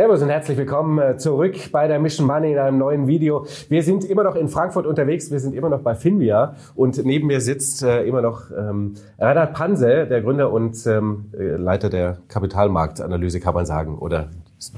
Servus und herzlich willkommen äh, zurück bei der Mission Money in einem neuen Video. Wir sind immer noch in Frankfurt unterwegs, wir sind immer noch bei Finvia und neben mir sitzt äh, immer noch ähm, Reinhard Panse, der Gründer und ähm, äh, Leiter der Kapitalmarktanalyse, kann man sagen, oder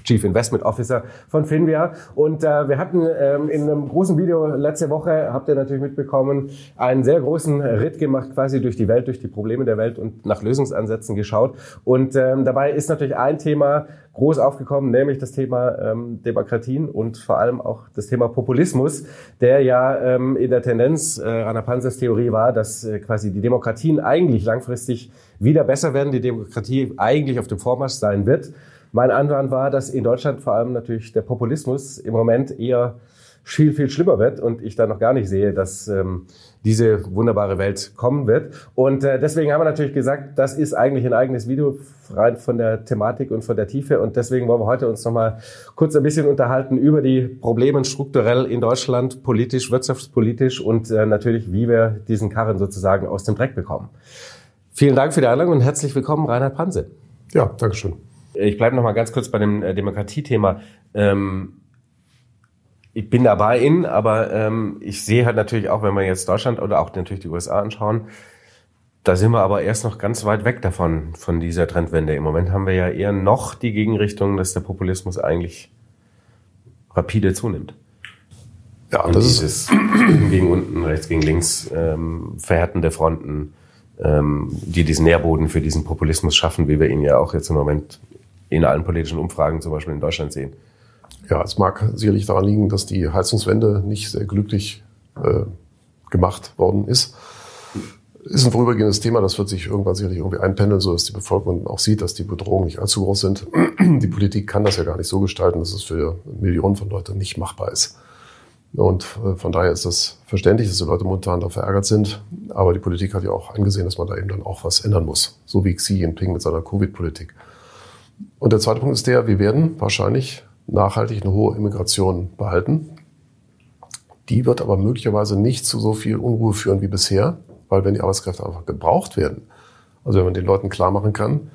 Chief Investment Officer von Finvia. Und äh, wir hatten ähm, in einem großen Video letzte Woche, habt ihr natürlich mitbekommen, einen sehr großen Ritt gemacht, quasi durch die Welt, durch die Probleme der Welt und nach Lösungsansätzen geschaut. Und ähm, dabei ist natürlich ein Thema groß aufgekommen, nämlich das Thema ähm, Demokratien und vor allem auch das Thema Populismus, der ja ähm, in der Tendenz äh, Rana Panzers Theorie war, dass äh, quasi die Demokratien eigentlich langfristig wieder besser werden, die Demokratie eigentlich auf dem Vormarsch sein wird. Mein Einwand war, dass in Deutschland vor allem natürlich der Populismus im Moment eher viel, viel schlimmer wird und ich da noch gar nicht sehe, dass ähm, diese wunderbare Welt kommen wird. Und äh, deswegen haben wir natürlich gesagt, das ist eigentlich ein eigenes Video rein von der Thematik und von der Tiefe. Und deswegen wollen wir heute uns nochmal kurz ein bisschen unterhalten über die Probleme strukturell in Deutschland, politisch, wirtschaftspolitisch und äh, natürlich, wie wir diesen Karren sozusagen aus dem Dreck bekommen. Vielen Dank für die Einladung und herzlich willkommen, Reinhard Panse. Ja, Dankeschön. Ich bleibe noch mal ganz kurz bei dem äh, Demokratiethema. Ähm, ich bin dabei in, aber ähm, ich sehe halt natürlich auch, wenn wir jetzt Deutschland oder auch natürlich die USA anschauen, da sind wir aber erst noch ganz weit weg davon, von dieser Trendwende. Im Moment haben wir ja eher noch die Gegenrichtung, dass der Populismus eigentlich rapide zunimmt. Ja, und das dieses ist gegen unten, rechts gegen links, ähm, verhärtende Fronten, ähm, die diesen Nährboden für diesen Populismus schaffen, wie wir ihn ja auch jetzt im Moment in allen politischen Umfragen zum Beispiel in Deutschland sehen. Ja, es mag sicherlich daran liegen, dass die Heizungswende nicht sehr glücklich äh, gemacht worden ist. Ist ein vorübergehendes Thema, das wird sich irgendwann sicherlich irgendwie einpendeln, so dass die Bevölkerung auch sieht, dass die Bedrohungen nicht allzu groß sind. Die Politik kann das ja gar nicht so gestalten, dass es für Millionen von Leuten nicht machbar ist. Und äh, von daher ist das verständlich, dass die Leute momentan da verärgert sind. Aber die Politik hat ja auch angesehen, dass man da eben dann auch was ändern muss. So wie Xi Jinping mit seiner Covid-Politik. Und der zweite Punkt ist der, wir werden wahrscheinlich nachhaltig eine hohe Immigration behalten. Die wird aber möglicherweise nicht zu so viel Unruhe führen wie bisher, weil wenn die Arbeitskräfte einfach gebraucht werden, also wenn man den Leuten klar machen kann,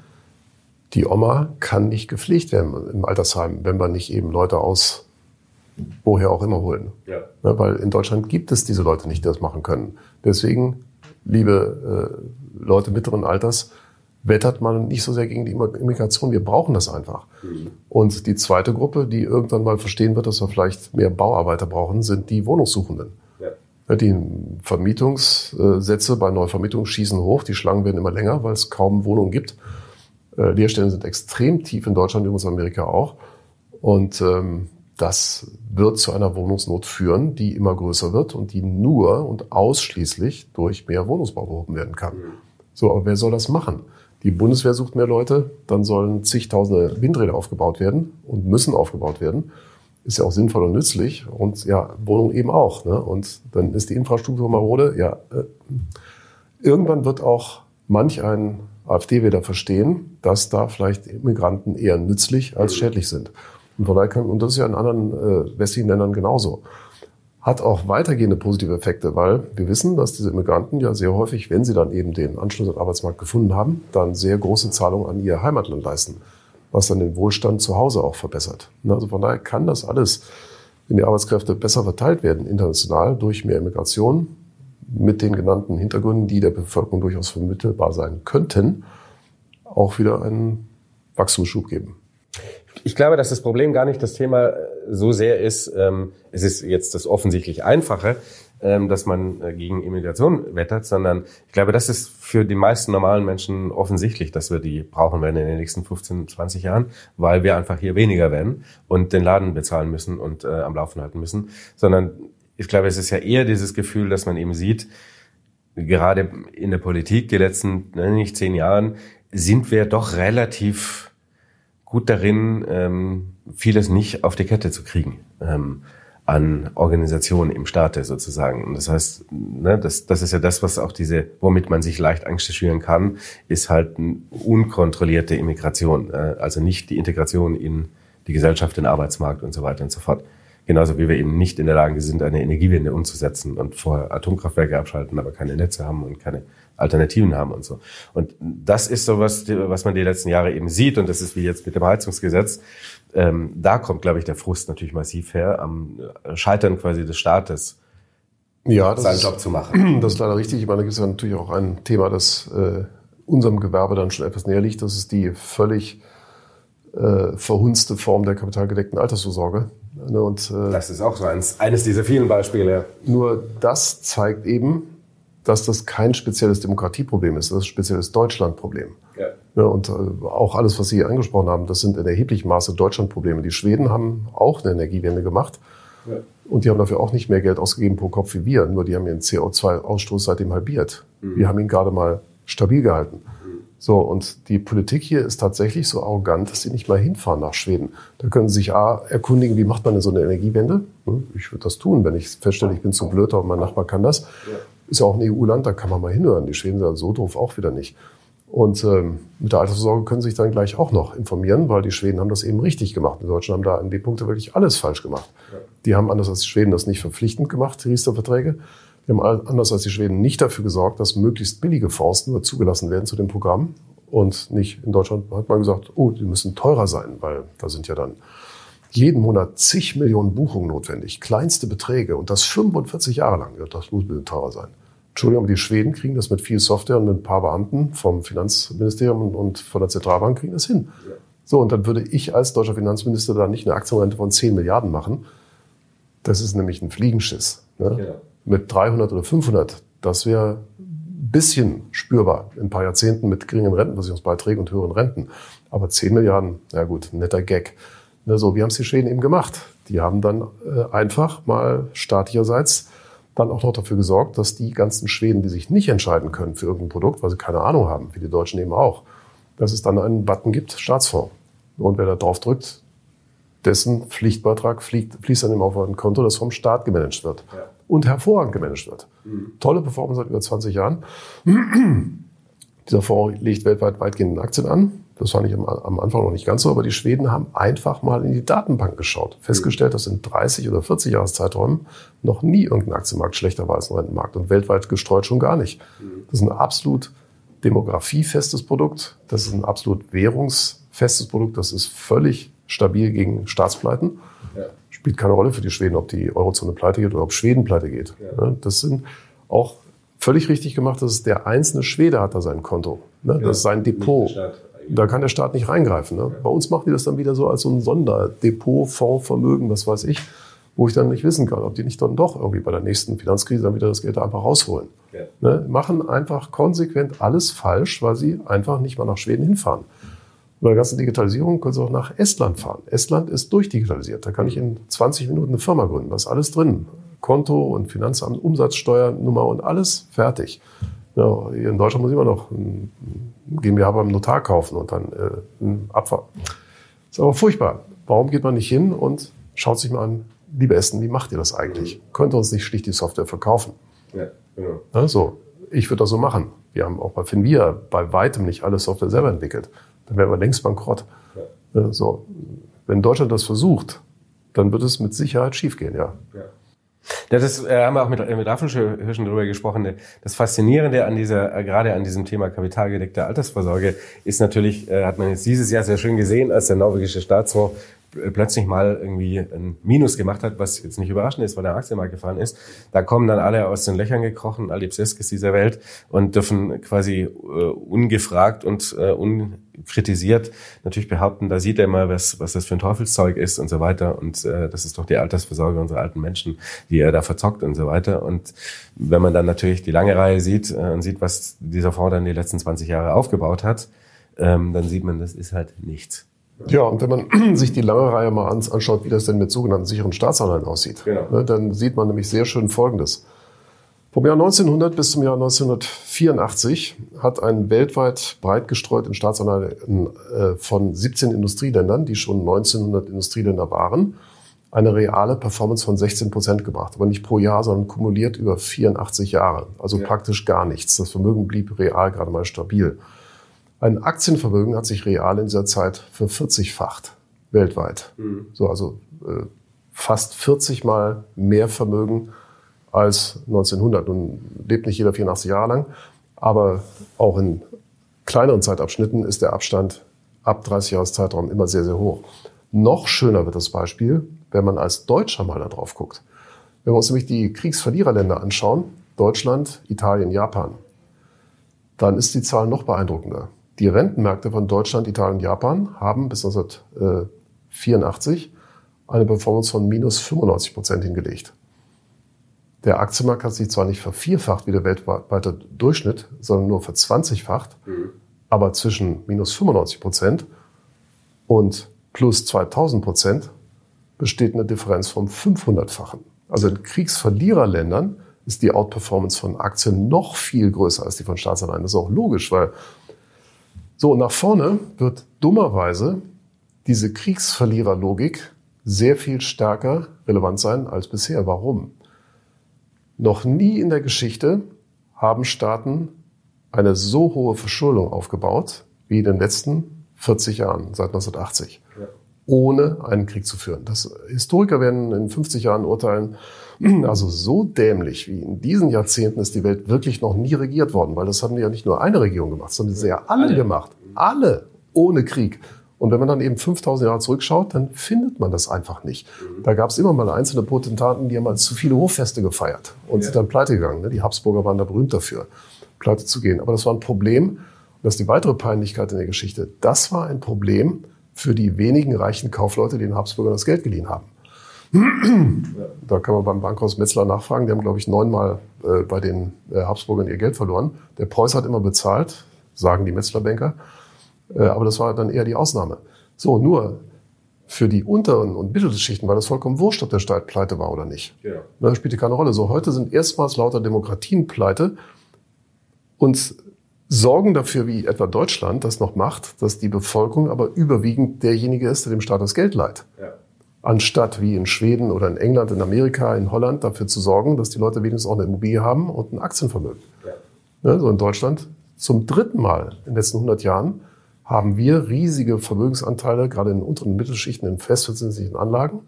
die Oma kann nicht gepflegt werden im Altersheim, wenn wir nicht eben Leute aus woher auch immer holen. Ja. Ja, weil in Deutschland gibt es diese Leute nicht, die das machen können. Deswegen, liebe äh, Leute mittleren Alters, wettert man nicht so sehr gegen die Immigration. Wir brauchen das einfach. Mhm. Und die zweite Gruppe, die irgendwann mal verstehen wird, dass wir vielleicht mehr Bauarbeiter brauchen, sind die Wohnungssuchenden. Ja. Die Vermietungssätze bei Neuvermietungen schießen hoch, die Schlangen werden immer länger, weil es kaum Wohnungen gibt. Äh, Leerstellen sind extrem tief in Deutschland, übrigens in Amerika auch. Und ähm, das wird zu einer Wohnungsnot führen, die immer größer wird und die nur und ausschließlich durch mehr Wohnungsbau behoben werden kann. Mhm. So, aber wer soll das machen? Die Bundeswehr sucht mehr Leute, dann sollen zigtausende Windräder aufgebaut werden und müssen aufgebaut werden. Ist ja auch sinnvoll und nützlich und ja, Wohnung eben auch. Ne? Und dann ist die Infrastruktur marode. Ja, äh, irgendwann wird auch manch ein AfD-Wähler verstehen, dass da vielleicht Immigranten eher nützlich als schädlich sind. Und von daher kann, und das ist ja in anderen äh, westlichen Ländern genauso hat auch weitergehende positive Effekte, weil wir wissen, dass diese Immigranten ja sehr häufig, wenn sie dann eben den Anschluss an den Arbeitsmarkt gefunden haben, dann sehr große Zahlungen an ihr Heimatland leisten, was dann den Wohlstand zu Hause auch verbessert. Also von daher kann das alles, wenn die Arbeitskräfte besser verteilt werden international durch mehr Immigration mit den genannten Hintergründen, die der Bevölkerung durchaus vermittelbar sein könnten, auch wieder einen Wachstumsschub geben. Ich glaube, dass das Problem gar nicht das Thema äh, so sehr ist, ähm, es ist jetzt das offensichtlich Einfache, ähm, dass man äh, gegen Immigration wettert, sondern ich glaube, das ist für die meisten normalen Menschen offensichtlich, dass wir die brauchen werden in den nächsten 15, 20 Jahren, weil wir einfach hier weniger werden und den Laden bezahlen müssen und äh, am Laufen halten müssen, sondern ich glaube, es ist ja eher dieses Gefühl, dass man eben sieht, gerade in der Politik die letzten, ne, nicht zehn Jahren, sind wir doch relativ gut darin, ähm, vieles nicht auf die Kette zu kriegen ähm, an Organisationen im Staate sozusagen. Und das heißt, ne, das, das ist ja das, was auch diese, womit man sich leicht Angst schüren kann, ist halt unkontrollierte Immigration, äh, also nicht die Integration in die Gesellschaft, den Arbeitsmarkt und so weiter und so fort. Genauso wie wir eben nicht in der Lage sind, eine Energiewende umzusetzen und vorher Atomkraftwerke abschalten, aber keine Netze haben und keine Alternativen haben und so. Und das ist so was, was man die letzten Jahre eben sieht und das ist wie jetzt mit dem Heizungsgesetz. Ähm, da kommt, glaube ich, der Frust natürlich massiv her am Scheitern quasi des Staates. Ja, das seinen ist, Job zu machen. Das ist leider richtig. Ich meine, da gibt es ja natürlich auch ein Thema, das äh, unserem Gewerbe dann schon etwas näher liegt. Das ist die völlig äh, verhunzte Form der kapitalgedeckten Altersvorsorge. Ne, und, äh, das ist auch so eins, eines dieser vielen Beispiele. Nur das zeigt eben, dass das kein spezielles Demokratieproblem ist, das ist ein spezielles Deutschlandproblem. Ja. ja und äh, auch alles, was Sie angesprochen haben, das sind in erheblichem Maße Deutschlandprobleme. Die Schweden haben auch eine Energiewende gemacht. Ja. Und die haben dafür auch nicht mehr Geld ausgegeben pro Kopf wie wir. Nur die haben ihren CO2-Ausstoß seitdem halbiert. Mhm. Wir haben ihn gerade mal stabil gehalten. So, und die Politik hier ist tatsächlich so arrogant, dass sie nicht mal hinfahren nach Schweden. Da können sie sich A, erkundigen, wie macht man denn so eine Energiewende? Hm, ich würde das tun, wenn ich feststelle, ich bin zu blöd, aber mein Nachbar kann das. Ist ja auch ein EU-Land, da kann man mal hinhören. Die Schweden sind so doof auch wieder nicht. Und ähm, mit der Altersvorsorge können Sie sich dann gleich auch noch informieren, weil die Schweden haben das eben richtig gemacht. Die Deutschen haben da an die Punkte wirklich alles falsch gemacht. Die haben anders als die Schweden das nicht verpflichtend gemacht, die Riester-Verträge. Die haben anders als die Schweden nicht dafür gesorgt, dass möglichst billige Forsten nur zugelassen werden zu dem Programm. Und nicht in Deutschland hat man gesagt, oh, die müssen teurer sein, weil da sind ja dann jeden Monat zig Millionen Buchungen notwendig, kleinste Beträge und das 45 Jahre lang. Ja, das muss ein bisschen teurer sein. Entschuldigung, aber die Schweden kriegen das mit viel Software und mit ein paar Beamten vom Finanzministerium und von der Zentralbank kriegen das hin. Ja. So, und dann würde ich als deutscher Finanzminister da nicht eine Aktienrente von 10 Milliarden machen. Das ist nämlich ein Fliegenschiss. Ne? Ja. Mit 300 oder 500, das wäre ein bisschen spürbar in ein paar Jahrzehnten mit geringen Rentenversicherungsbeiträgen und höheren Renten. Aber 10 Milliarden, ja gut, netter Gag. Ne, so, wie haben es die Schweden eben gemacht? Die haben dann äh, einfach mal staatlicherseits dann auch noch dafür gesorgt, dass die ganzen Schweden, die sich nicht entscheiden können für irgendein Produkt, weil sie keine Ahnung haben, wie die Deutschen eben auch, dass es dann einen Button gibt, Staatsfonds. Und wer da drauf drückt, dessen Pflichtbeitrag fliegt, fließt dann eben auf ein Konto, das vom Staat gemanagt wird. Ja. Und hervorragend gemanagt wird. Mhm. Tolle Performance seit über 20 Jahren. Dieser Fonds legt weltweit weitgehend Aktien an. Das fand ich am, am, Anfang noch nicht ganz so, aber die Schweden haben einfach mal in die Datenbank geschaut, festgestellt, dass in 30 oder 40 Jahreszeiträumen noch nie irgendein Aktienmarkt schlechter war als ein Rentenmarkt und weltweit gestreut schon gar nicht. Das ist ein absolut demografiefestes Produkt, das ist ein absolut währungsfestes Produkt, das ist völlig stabil gegen Staatspleiten. Ja. Spielt keine Rolle für die Schweden, ob die Eurozone pleite geht oder ob Schweden pleite geht. Ja. Das sind auch völlig richtig gemacht, dass der einzelne Schwede hat da sein Konto. Ne? Das ist sein Depot. Da kann der Staat nicht reingreifen. Ne? Bei uns machen die das dann wieder so als so ein Sonderdepot, Fondsvermögen, was weiß ich, wo ich dann nicht wissen kann, ob die nicht dann doch irgendwie bei der nächsten Finanzkrise dann wieder das Geld einfach rausholen. Ja. Ne? Machen einfach konsequent alles falsch, weil sie einfach nicht mal nach Schweden hinfahren. Bei der ganzen Digitalisierung können Sie auch nach Estland fahren. Estland ist durchdigitalisiert. Da kann ich in 20 Minuten eine Firma gründen. Da ist alles drin. Konto und Finanzamt, Umsatzsteuernummer und alles fertig. Ja, hier in Deutschland muss ich immer noch ein GmbH beim Notar kaufen und dann äh, ein Abfahrt. ist aber furchtbar. Warum geht man nicht hin und schaut sich mal an, liebe Essen, wie macht ihr das eigentlich? Mhm. Könnt ihr uns nicht schlicht die Software verkaufen? Ja, genau. Also, ich würde das so machen. Wir haben auch bei Finvia bei weitem nicht alle Software selber entwickelt. Dann wären wir längst bankrott. Ja. So, wenn Deutschland das versucht, dann wird es mit Sicherheit schiefgehen, ja. ja. Das ist, äh, haben wir auch mit, äh, mit Affenhirschen drüber gesprochen. Das Faszinierende an dieser, äh, gerade an diesem Thema kapitalgedeckte Altersvorsorge ist natürlich, äh, hat man jetzt dieses Jahr sehr schön gesehen, als der norwegische Staatsfonds plötzlich mal irgendwie ein Minus gemacht hat, was jetzt nicht überraschend ist, weil der Aktienmarkt gefahren ist. Da kommen dann alle aus den Löchern gekrochen, all die Pseskes dieser Welt und dürfen quasi äh, ungefragt und äh, unkritisiert natürlich behaupten, da sieht er mal, was, was das für ein Teufelszeug ist und so weiter und äh, das ist doch die Altersversorgung unserer alten Menschen, die er da verzockt und so weiter. Und wenn man dann natürlich die lange Reihe sieht äh, und sieht, was dieser Fonds dann die letzten 20 Jahre aufgebaut hat, ähm, dann sieht man, das ist halt nichts. Ja, und wenn man sich die lange Reihe mal anschaut, wie das denn mit sogenannten sicheren Staatsanleihen aussieht, genau. ne, dann sieht man nämlich sehr schön Folgendes. Vom Jahr 1900 bis zum Jahr 1984 hat ein weltweit breit gestreuten Staatsanleihen äh, von 17 Industrieländern, die schon 1900 Industrieländer waren, eine reale Performance von 16 Prozent gebracht. Aber nicht pro Jahr, sondern kumuliert über 84 Jahre. Also ja. praktisch gar nichts. Das Vermögen blieb real gerade mal stabil. Ein Aktienvermögen hat sich real in dieser Zeit vervierzigfacht weltweit. Mhm. So, also äh, fast 40 Mal mehr Vermögen als 1900. Nun lebt nicht jeder 84 Jahre lang, aber auch in kleineren Zeitabschnitten ist der Abstand ab 30 Jahreszeitraum immer sehr, sehr hoch. Noch schöner wird das Beispiel, wenn man als Deutscher mal da drauf guckt. Wenn wir uns nämlich die Kriegsverliererländer anschauen, Deutschland, Italien, Japan, dann ist die Zahl noch beeindruckender. Die Rentenmärkte von Deutschland, Italien, Japan haben bis 1984 eine Performance von minus 95 Prozent hingelegt. Der Aktienmarkt hat sich zwar nicht vervierfacht wie der weltweite Durchschnitt, sondern nur verzwanzigfacht, mhm. aber zwischen minus 95 Prozent und plus 2000 Prozent besteht eine Differenz vom 500-fachen. Also in Kriegsverliererländern ist die Outperformance von Aktien noch viel größer als die von Staatsanleihen. Das ist auch logisch, weil so nach vorne wird dummerweise diese Kriegsverliererlogik sehr viel stärker relevant sein als bisher. Warum? Noch nie in der Geschichte haben Staaten eine so hohe Verschuldung aufgebaut wie in den letzten 40 Jahren, seit 1980, ja. Ohne einen Krieg zu führen. Das, Historiker werden in 50 Jahren urteilen, also so dämlich wie in diesen Jahrzehnten ist die Welt wirklich noch nie regiert worden, weil das haben die ja nicht nur eine Regierung gemacht, sondern sie ja alle, alle. gemacht. Alle ohne Krieg. Und wenn man dann eben 5000 Jahre zurückschaut, dann findet man das einfach nicht. Mhm. Da gab es immer mal einzelne Potentaten, die haben mal zu viele Hochfeste gefeiert und ja. sind dann pleite gegangen. Ne? Die Habsburger waren da berühmt dafür, pleite zu gehen. Aber das war ein Problem. Und das ist die weitere Peinlichkeit in der Geschichte. Das war ein Problem für die wenigen reichen Kaufleute, die den Habsburgern das Geld geliehen haben. Da kann man beim Bankhaus Metzler nachfragen. Die haben, glaube ich, neunmal äh, bei den äh, Habsburgern ihr Geld verloren. Der Preuß hat immer bezahlt, sagen die Metzler-Banker. Äh, aber das war dann eher die Ausnahme. So, nur für die unteren und mittleren Schichten war das vollkommen wurscht, ob der Staat pleite war oder nicht. Ja. Das spielte keine Rolle. So, heute sind erstmals lauter Demokratien pleite und sorgen dafür, wie etwa Deutschland das noch macht, dass die Bevölkerung aber überwiegend derjenige ist, der dem Staat das Geld leiht. Ja. Anstatt wie in Schweden oder in England, in Amerika, in Holland dafür zu sorgen, dass die Leute wenigstens auch eine Immobilie haben und ein Aktienvermögen. Ja. Ja, so in Deutschland zum dritten Mal in den letzten 100 Jahren haben wir riesige Vermögensanteile, gerade in unteren Mittelschichten, in festverzinslichen Anlagen,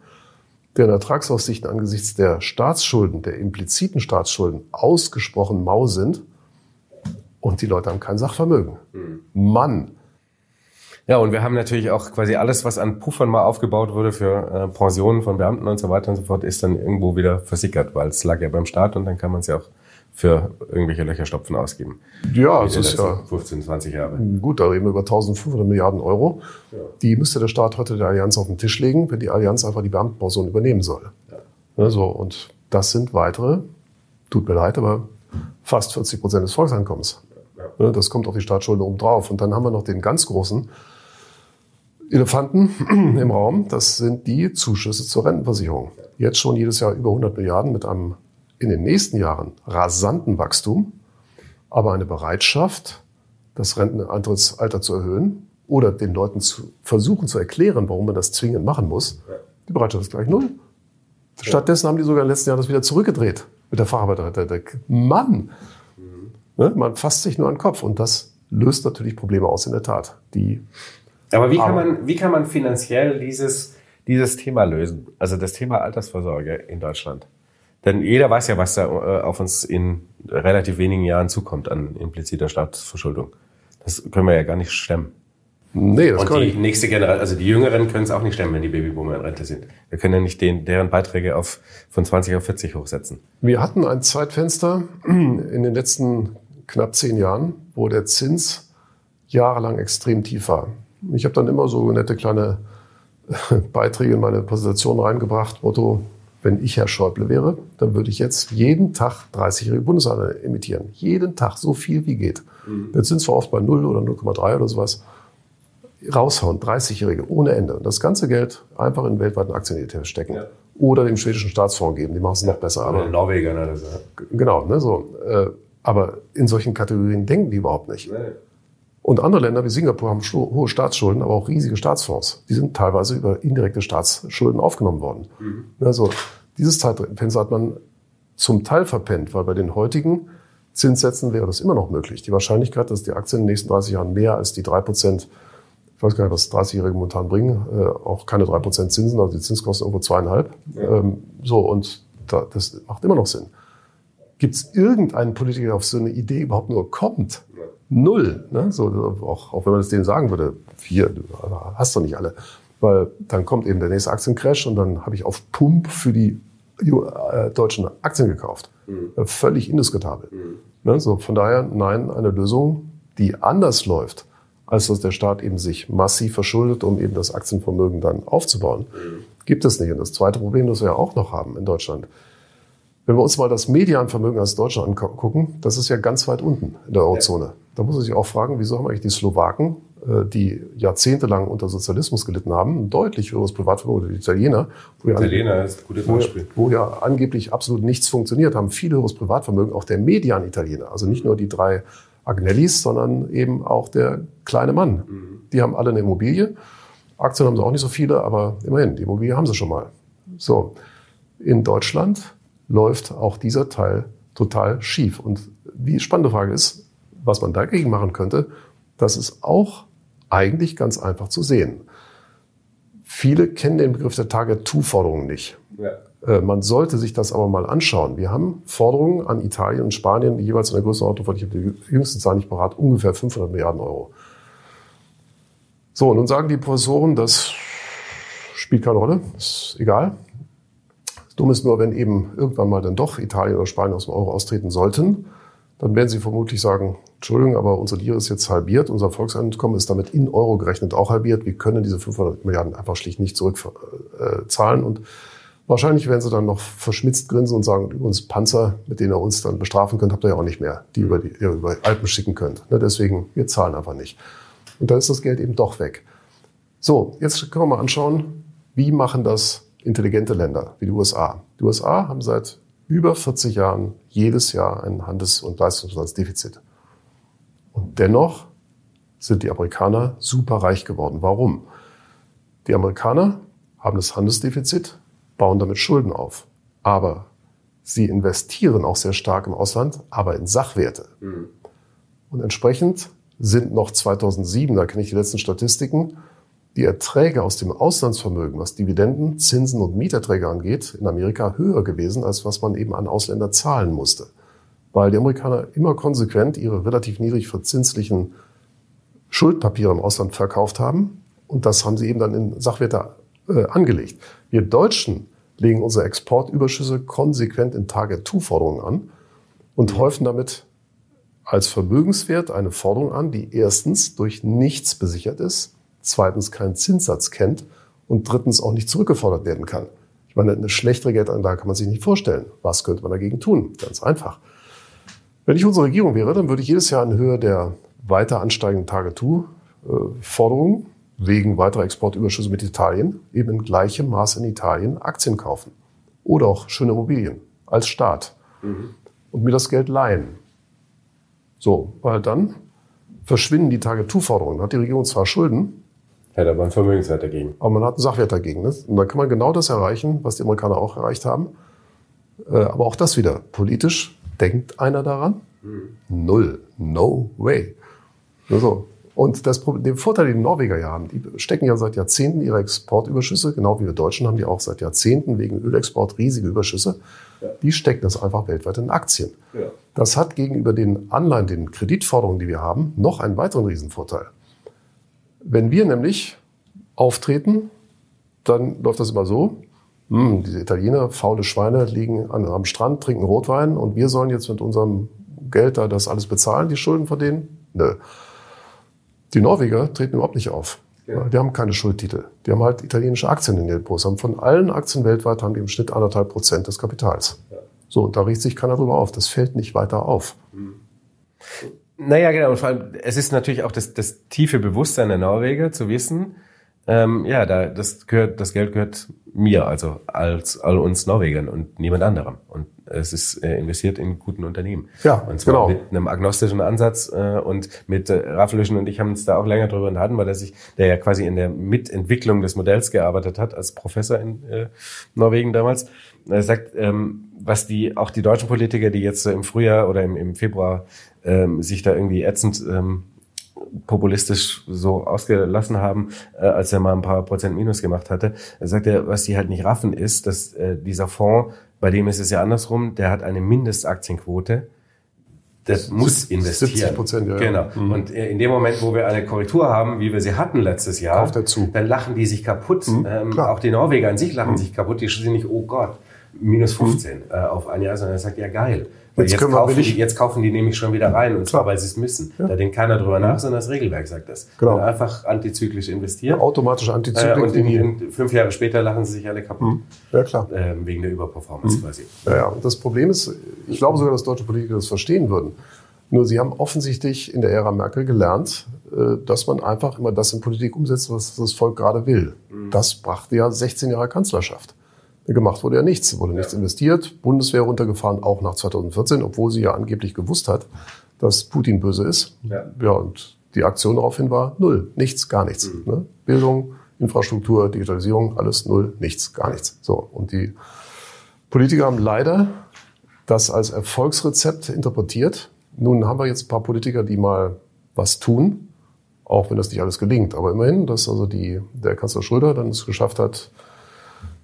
deren Ertragsaussichten angesichts der Staatsschulden, der impliziten Staatsschulden, ausgesprochen mau sind. Und die Leute haben kein Sachvermögen. Mhm. Mann! Ja, und wir haben natürlich auch quasi alles, was an Puffern mal aufgebaut wurde für äh, Pensionen von Beamten und so weiter und so fort, ist dann irgendwo wieder versickert, weil es lag ja beim Staat und dann kann man es ja auch für irgendwelche Löcherstopfen ausgeben. Ja, das ist ja 15, 20 Jahre. Gut, da reden wir über 1500 Milliarden Euro. Ja. Die müsste der Staat heute der Allianz auf den Tisch legen, wenn die Allianz einfach die Beamtenpension übernehmen soll. Ja. Ja, so, und das sind weitere, tut mir leid, aber fast 40 Prozent des Volkseinkommens. Ja. Das kommt auf die Staatsschulden oben drauf. Und dann haben wir noch den ganz großen Elefanten im Raum. Das sind die Zuschüsse zur Rentenversicherung. Jetzt schon jedes Jahr über 100 Milliarden mit einem in den nächsten Jahren rasanten Wachstum, aber eine Bereitschaft, das Renteneintrittsalter zu erhöhen oder den Leuten zu versuchen zu erklären, warum man das zwingend machen muss, die Bereitschaft ist gleich null. Stattdessen haben die sogar im letzten Jahr das wieder zurückgedreht mit der Facharbeiterrente. Mann! Ne? Man fasst sich nur an den Kopf und das löst natürlich Probleme aus in der Tat. Die aber wie kann man, wie kann man finanziell dieses, dieses Thema lösen? Also das Thema Altersvorsorge in Deutschland. Denn jeder weiß ja, was da äh, auf uns in relativ wenigen Jahren zukommt an impliziter Staatsverschuldung. Das können wir ja gar nicht stemmen. Nee, das Und kann die nicht. nächste Generation, also die Jüngeren können es auch nicht stemmen, wenn die Babyboomer in Rente sind. Wir können ja nicht den, deren Beiträge auf, von 20 auf 40 hochsetzen. Wir hatten ein Zeitfenster in den letzten knapp zehn Jahren, wo der Zins jahrelang extrem tief war. Ich habe dann immer so nette kleine Beiträge in meine Präsentation reingebracht, Motto, wenn ich Herr Schäuble wäre, dann würde ich jetzt jeden Tag 30-jährige Bundesanleihen emittieren. Jeden Tag, so viel wie geht. Mhm. Jetzt sind zwar oft bei 0 oder 0,3 oder sowas. Raushauen, 30-jährige, ohne Ende. Und das ganze Geld einfach in weltweiten Aktien stecken. Ja. Oder dem schwedischen Staatsfonds geben, die machen es noch besser. Aber in Norwegen, ne? Genau, ne, so. Aber in solchen Kategorien denken die überhaupt nicht. Nee. Und andere Länder wie Singapur haben hohe Staatsschulden, aber auch riesige Staatsfonds. Die sind teilweise über indirekte Staatsschulden aufgenommen worden. Mhm. Also dieses Zeitfenster hat man zum Teil verpennt, weil bei den heutigen Zinssätzen wäre das immer noch möglich. Die Wahrscheinlichkeit, dass die Aktien in den nächsten 30 Jahren mehr als die drei Prozent ich weiß gar nicht, was 30-Jährige momentan bringen, äh, auch keine drei Prozent Zinsen, also die Zinskosten irgendwo zweieinhalb. Ja. Ähm, so, und da, das macht immer noch Sinn. Gibt es irgendeinen Politiker, der auf so eine Idee überhaupt nur kommt? Null. Ne? So, auch, auch wenn man das denen sagen würde, hier, du hast doch nicht alle. Weil dann kommt eben der nächste Aktiencrash und dann habe ich auf Pump für die äh, deutschen Aktien gekauft. Mhm. Völlig indiskutabel. Mhm. Ne? So, von daher, nein, eine Lösung, die anders läuft, als dass der Staat eben sich massiv verschuldet, um eben das Aktienvermögen dann aufzubauen, mhm. gibt es nicht. Und das zweite Problem, das wir ja auch noch haben in Deutschland, wenn wir uns mal das Medianvermögen als Deutschland angucken, das ist ja ganz weit unten in der Eurozone. Ja. Da muss man sich auch fragen, wieso haben eigentlich die Slowaken, äh, die jahrzehntelang unter Sozialismus gelitten haben, ein deutlich höheres Privatvermögen oder die Italiener, wo Italiener ja, ist ein gutes Beispiel. Wo, wo ja angeblich absolut nichts funktioniert, haben viel höheres Privatvermögen, auch der Median-Italiener. Also nicht nur die drei Agnellis, sondern eben auch der kleine Mann. Mhm. Die haben alle eine Immobilie. Aktien haben sie auch nicht so viele, aber immerhin, die Immobilie haben sie schon mal. So. In Deutschland läuft auch dieser Teil total schief. Und die spannende Frage ist, was man dagegen machen könnte, das ist auch eigentlich ganz einfach zu sehen. Viele kennen den Begriff der Target-2-Forderungen nicht. Ja. Äh, man sollte sich das aber mal anschauen. Wir haben Forderungen an Italien und Spanien, jeweils in der Größenordnung von, ich habe die jüngsten Zahl nicht parat, ungefähr 500 Milliarden Euro. So, nun sagen die Professoren, das spielt keine Rolle, ist egal. Dumm ist nur, wenn eben irgendwann mal dann doch Italien oder Spanien aus dem Euro austreten sollten, dann werden sie vermutlich sagen, Entschuldigung, aber unsere Lire ist jetzt halbiert, unser Volkseinkommen ist damit in Euro gerechnet auch halbiert. Wir können diese 500 Milliarden einfach schlicht nicht zurückzahlen. Und wahrscheinlich werden sie dann noch verschmitzt grinsen und sagen, übrigens Panzer, mit denen ihr uns dann bestrafen könnt, habt ihr ja auch nicht mehr, die über die ihr über Alpen schicken könnt. Ne, deswegen, wir zahlen einfach nicht. Und dann ist das Geld eben doch weg. So, jetzt können wir mal anschauen, wie machen das intelligente Länder wie die USA. Die USA haben seit über 40 Jahren jedes Jahr ein Handels- und Leistungsbilanzdefizit. Und dennoch sind die Amerikaner super reich geworden. Warum? Die Amerikaner haben das Handelsdefizit, bauen damit Schulden auf. Aber sie investieren auch sehr stark im Ausland, aber in Sachwerte. Mhm. Und entsprechend sind noch 2007, da kenne ich die letzten Statistiken, die Erträge aus dem Auslandsvermögen, was Dividenden, Zinsen und Mieterträge angeht, in Amerika höher gewesen, als was man eben an Ausländer zahlen musste. Weil die Amerikaner immer konsequent ihre relativ niedrig verzinslichen Schuldpapiere im Ausland verkauft haben. Und das haben sie eben dann in Sachwerte äh, angelegt. Wir Deutschen legen unsere Exportüberschüsse konsequent in Target-2-Forderungen an und häufen damit als Vermögenswert eine Forderung an, die erstens durch nichts besichert ist zweitens keinen Zinssatz kennt und drittens auch nicht zurückgefordert werden kann. Ich meine, eine schlechtere Geldanlage kann man sich nicht vorstellen. Was könnte man dagegen tun? Ganz einfach. Wenn ich unsere Regierung wäre, dann würde ich jedes Jahr in Höhe der weiter ansteigenden Target-2-Forderungen wegen weiterer Exportüberschüsse mit Italien eben in gleichem Maß in Italien Aktien kaufen. Oder auch schöne Immobilien als Staat. Mhm. Und mir das Geld leihen. So, weil dann verschwinden die Target-2-Forderungen. Hat die Regierung zwar Schulden, Hätte aber einen Vermögenswert dagegen. Aber man hat einen Sachwert dagegen. Ne? Und dann kann man genau das erreichen, was die Amerikaner auch erreicht haben. Äh, aber auch das wieder. Politisch denkt einer daran? Mhm. Null. No way. Nur so. Und das, den Vorteil, den die Norweger ja haben, die stecken ja seit Jahrzehnten ihre Exportüberschüsse, genau wie wir Deutschen haben die auch seit Jahrzehnten wegen Ölexport riesige Überschüsse. Ja. Die stecken das einfach weltweit in Aktien. Ja. Das hat gegenüber den Anleihen, den Kreditforderungen, die wir haben, noch einen weiteren Riesenvorteil. Wenn wir nämlich auftreten, dann läuft das immer so. Hm, diese Italiener, faule Schweine, liegen an, am Strand, trinken Rotwein und wir sollen jetzt mit unserem Geld da das alles bezahlen, die Schulden von denen? Nö. Die Norweger treten überhaupt nicht auf. Ja. Die haben keine Schuldtitel. Die haben halt italienische Aktien in den. Haben von allen Aktien weltweit haben die im Schnitt anderthalb Prozent des Kapitals. Ja. So, da riecht sich keiner drüber auf. Das fällt nicht weiter auf. Mhm. Naja, genau. Und vor allem, es ist natürlich auch das, das tiefe Bewusstsein der Norweger zu wissen, ähm, ja, da, das gehört, das Geld gehört mir, also als all uns Norwegern und niemand anderem. Und es ist äh, investiert in guten Unternehmen. Ja, und zwar genau. mit einem agnostischen Ansatz äh, und mit äh, Raffelischen und ich haben uns da auch länger drüber unterhalten, weil er sich, der ja quasi in der Mitentwicklung des Modells gearbeitet hat als Professor in äh, Norwegen damals. Er sagt, ähm, was die auch die deutschen Politiker, die jetzt im Frühjahr oder im, im Februar ähm, sich da irgendwie ätzend ähm, populistisch so ausgelassen haben, äh, als er mal ein paar Prozent Minus gemacht hatte. Er sagte, was die halt nicht raffen, ist, dass äh, dieser Fonds, bei dem ist es ja andersrum, der hat eine Mindestaktienquote. Das muss investieren. 70 Prozent, ja. Genau. Mhm. Und in dem Moment, wo wir eine Korrektur haben, wie wir sie hatten letztes Jahr, dazu. dann lachen die sich kaputt. Mhm, ähm, auch die Norweger an sich lachen mhm. sich kaputt. Die sind nicht, oh Gott, minus 15 mhm. äh, auf ein Jahr, sondern er sagt, ja geil. Jetzt, jetzt, kaufen die, jetzt, kaufen die, nämlich schon wieder rein, und zwar, weil sie es müssen. Ja. Da denkt keiner drüber nach, sondern das Regelwerk sagt das. Genau. Und einfach antizyklisch investieren. Automatisch antizyklisch. Äh, und in, in, fünf Jahre später lachen sie sich alle kaputt. Mhm. Ja, klar. Äh, wegen der Überperformance mhm. quasi. Ja, ja. Und das Problem ist, ich glaube sogar, dass deutsche Politiker das verstehen würden. Nur sie haben offensichtlich in der Ära Merkel gelernt, äh, dass man einfach immer das in Politik umsetzt, was das Volk gerade will. Mhm. Das brachte ja 16 Jahre Kanzlerschaft. Gemacht wurde ja nichts, wurde nichts investiert, Bundeswehr runtergefahren, auch nach 2014, obwohl sie ja angeblich gewusst hat, dass Putin böse ist. Ja, ja und die Aktion daraufhin war null, nichts, gar nichts. Mhm. Ne? Bildung, Infrastruktur, Digitalisierung, alles null, nichts, gar nichts. So und die Politiker haben leider das als Erfolgsrezept interpretiert. Nun haben wir jetzt ein paar Politiker, die mal was tun, auch wenn das nicht alles gelingt. Aber immerhin, dass also die, der Kanzler Schröder dann es geschafft hat,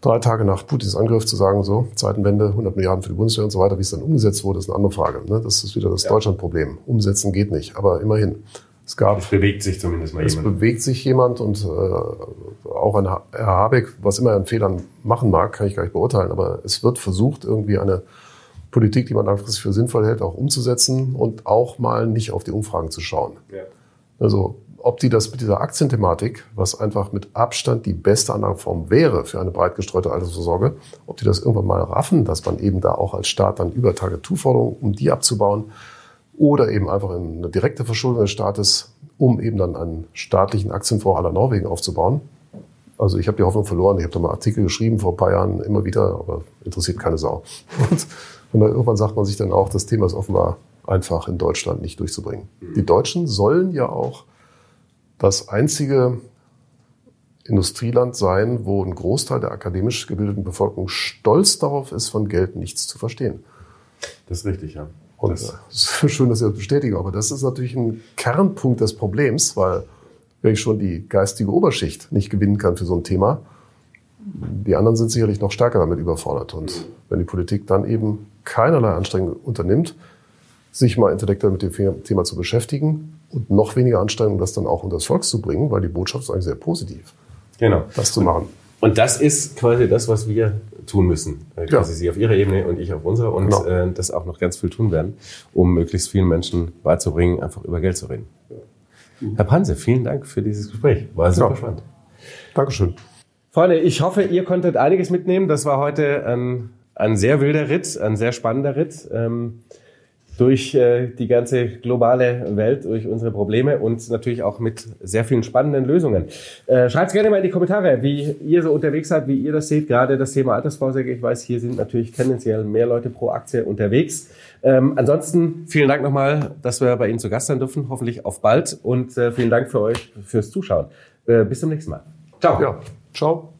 drei Tage nach Putins Angriff zu sagen, so, Zeitenwende, 100 Milliarden für die Bundeswehr und so weiter, wie es dann umgesetzt wurde, ist eine andere Frage. Ne? Das ist wieder das ja. Deutschland-Problem. Umsetzen geht nicht, aber immerhin. Es gab. Es bewegt sich zumindest mal es jemand. Es bewegt sich jemand und äh, auch ein Herr Habeck, was immer er an Fehlern machen mag, kann ich gar nicht beurteilen, aber es wird versucht, irgendwie eine Politik, die man langfristig für sinnvoll hält, auch umzusetzen und auch mal nicht auf die Umfragen zu schauen. Ja. Also ob die das mit dieser Aktienthematik, was einfach mit Abstand die beste Anlageform wäre für eine breit gestreute Altersvorsorge, ob die das irgendwann mal raffen, dass man eben da auch als Staat dann über Target-2-Forderungen, um die abzubauen, oder eben einfach eine direkte Verschuldung des Staates, um eben dann einen staatlichen Aktienfonds aller Norwegen aufzubauen. Also ich habe die Hoffnung verloren. Ich habe da mal Artikel geschrieben vor ein paar Jahren immer wieder, aber interessiert keine Sau. Und, und dann irgendwann sagt man sich dann auch, das Thema ist offenbar einfach in Deutschland nicht durchzubringen. Die Deutschen sollen ja auch das einzige Industrieland sein, wo ein Großteil der akademisch gebildeten Bevölkerung stolz darauf ist, von Geld nichts zu verstehen. Das ist richtig, ja. Und das ist schön, dass Sie das bestätigen, aber das ist natürlich ein Kernpunkt des Problems, weil wenn ich schon die geistige Oberschicht nicht gewinnen kann für so ein Thema, die anderen sind sicherlich noch stärker damit überfordert. Und wenn die Politik dann eben keinerlei Anstrengungen unternimmt, sich mal intellektuell mit dem Thema zu beschäftigen, und noch weniger Anstrengung, das dann auch unter das Volk zu bringen, weil die Botschaft ist eigentlich sehr positiv. Genau. Das zu machen. Und das ist quasi das, was wir tun müssen. Äh, quasi ja. Sie auf Ihrer Ebene und ich auf unserer und genau. äh, das auch noch ganz viel tun werden, um möglichst vielen Menschen beizubringen, einfach über Geld zu reden. Ja. Herr Panse, vielen Dank für dieses Gespräch. War super ja. spannend. Dankeschön. Freunde, ich hoffe, ihr konntet einiges mitnehmen. Das war heute ein, ein sehr wilder Ritt, ein sehr spannender Ritt. Ähm, durch äh, die ganze globale Welt, durch unsere Probleme und natürlich auch mit sehr vielen spannenden Lösungen. Äh, Schreibt gerne mal in die Kommentare, wie ihr so unterwegs seid, wie ihr das seht, gerade das Thema Altersvorsorge. Ich weiß, hier sind natürlich tendenziell mehr Leute pro Aktie unterwegs. Ähm, ansonsten vielen Dank nochmal, dass wir bei Ihnen zu Gast sein dürfen, hoffentlich auf bald und äh, vielen Dank für euch fürs Zuschauen. Äh, bis zum nächsten Mal. Ciao. Ja, ciao.